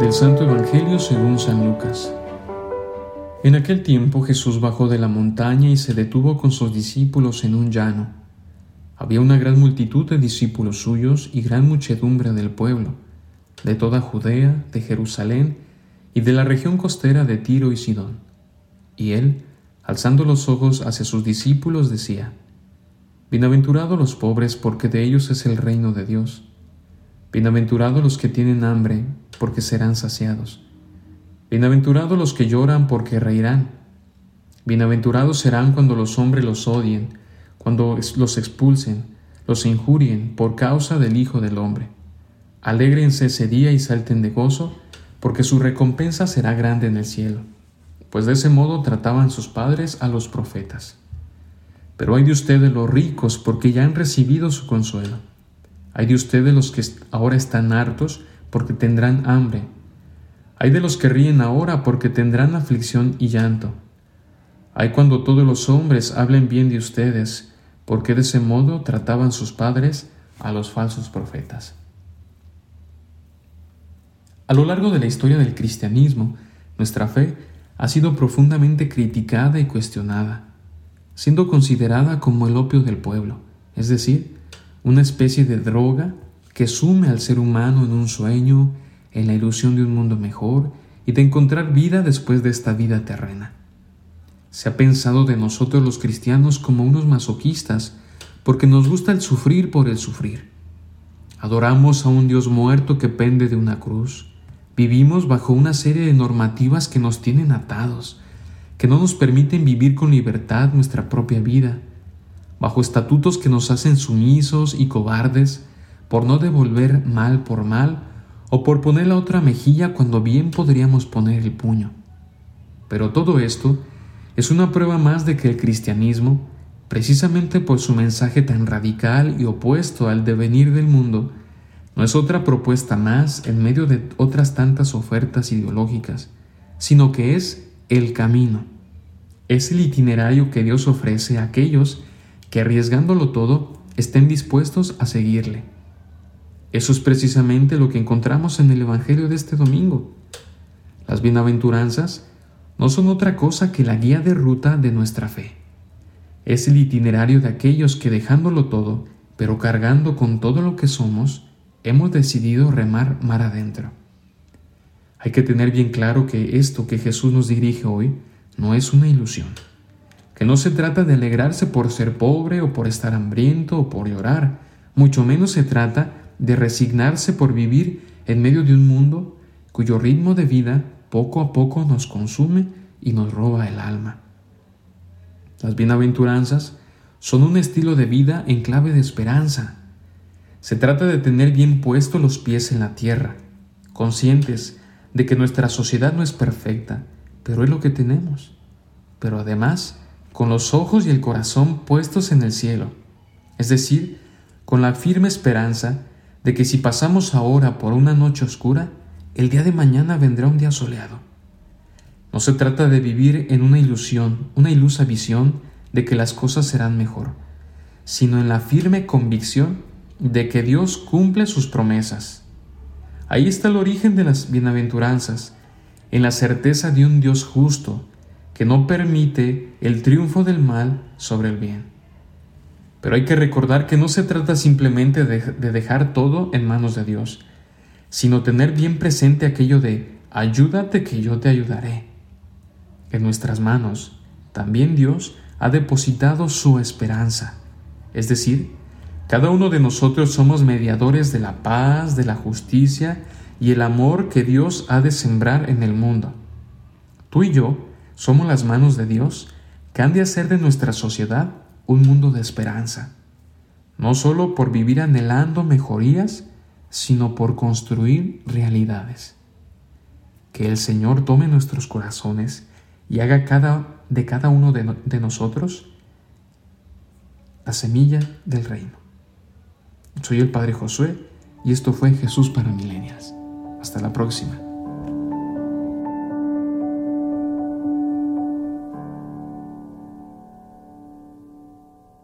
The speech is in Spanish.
Del Santo Evangelio según San Lucas. En aquel tiempo Jesús bajó de la montaña y se detuvo con sus discípulos en un llano. Había una gran multitud de discípulos suyos y gran muchedumbre del pueblo, de toda Judea, de Jerusalén y de la región costera de Tiro y Sidón. Y él, alzando los ojos hacia sus discípulos, decía, Bienaventurados los pobres, porque de ellos es el reino de Dios. Bienaventurados los que tienen hambre, porque serán saciados. Bienaventurados los que lloran, porque reirán. Bienaventurados serán cuando los hombres los odien, cuando los expulsen, los injurien por causa del Hijo del Hombre. Alégrense ese día y salten de gozo, porque su recompensa será grande en el cielo, pues de ese modo trataban sus padres a los profetas. Pero hay de ustedes los ricos, porque ya han recibido su consuelo. Hay de ustedes los que ahora están hartos, porque tendrán hambre. Hay de los que ríen ahora, porque tendrán aflicción y llanto. Hay cuando todos los hombres hablen bien de ustedes, porque de ese modo trataban sus padres a los falsos profetas. A lo largo de la historia del cristianismo, nuestra fe ha sido profundamente criticada y cuestionada, siendo considerada como el opio del pueblo, es decir, una especie de droga que sume al ser humano en un sueño, en la ilusión de un mundo mejor y de encontrar vida después de esta vida terrena. Se ha pensado de nosotros los cristianos como unos masoquistas, porque nos gusta el sufrir por el sufrir. Adoramos a un Dios muerto que pende de una cruz, Vivimos bajo una serie de normativas que nos tienen atados, que no nos permiten vivir con libertad nuestra propia vida, bajo estatutos que nos hacen sumisos y cobardes por no devolver mal por mal o por poner la otra mejilla cuando bien podríamos poner el puño. Pero todo esto es una prueba más de que el cristianismo, precisamente por su mensaje tan radical y opuesto al devenir del mundo, no es otra propuesta más en medio de otras tantas ofertas ideológicas, sino que es el camino. Es el itinerario que Dios ofrece a aquellos que arriesgándolo todo estén dispuestos a seguirle. Eso es precisamente lo que encontramos en el Evangelio de este domingo. Las bienaventuranzas no son otra cosa que la guía de ruta de nuestra fe. Es el itinerario de aquellos que dejándolo todo, pero cargando con todo lo que somos, hemos decidido remar mar adentro. Hay que tener bien claro que esto que Jesús nos dirige hoy no es una ilusión, que no se trata de alegrarse por ser pobre o por estar hambriento o por llorar, mucho menos se trata de resignarse por vivir en medio de un mundo cuyo ritmo de vida poco a poco nos consume y nos roba el alma. Las bienaventuranzas son un estilo de vida en clave de esperanza, se trata de tener bien puestos los pies en la tierra, conscientes de que nuestra sociedad no es perfecta, pero es lo que tenemos. Pero además, con los ojos y el corazón puestos en el cielo, es decir, con la firme esperanza de que si pasamos ahora por una noche oscura, el día de mañana vendrá un día soleado. No se trata de vivir en una ilusión, una ilusa visión de que las cosas serán mejor, sino en la firme convicción de que Dios cumple sus promesas. Ahí está el origen de las bienaventuranzas, en la certeza de un Dios justo, que no permite el triunfo del mal sobre el bien. Pero hay que recordar que no se trata simplemente de, dejar todo en manos de Dios, sino tener bien presente aquello de ayúdate que yo te ayudaré. En nuestras manos también Dios ha depositado su esperanza, es decir, cada uno de nosotros somos mediadores de la paz, de la justicia y el amor que Dios ha de sembrar en el mundo. Tú y yo somos las manos de Dios que han de hacer de nuestra sociedad un mundo de esperanza, no solo por vivir anhelando mejorías, sino por construir realidades. Que el Señor tome nuestros corazones y haga cada, de cada uno de, de nosotros la semilla del reino. Soy el Padre Josué y esto fue Jesús para Milenias. Hasta la próxima.